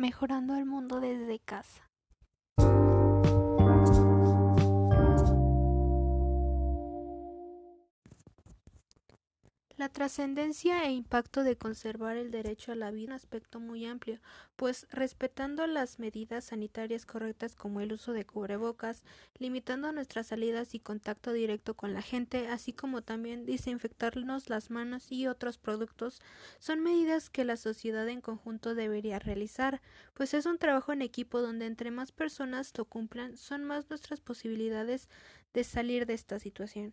Mejorando el mundo desde casa. La trascendencia e impacto de conservar el derecho a la vida es un aspecto muy amplio, pues respetando las medidas sanitarias correctas como el uso de cubrebocas, limitando nuestras salidas y contacto directo con la gente, así como también desinfectarnos las manos y otros productos, son medidas que la sociedad en conjunto debería realizar, pues es un trabajo en equipo donde entre más personas lo cumplan, son más nuestras posibilidades de salir de esta situación.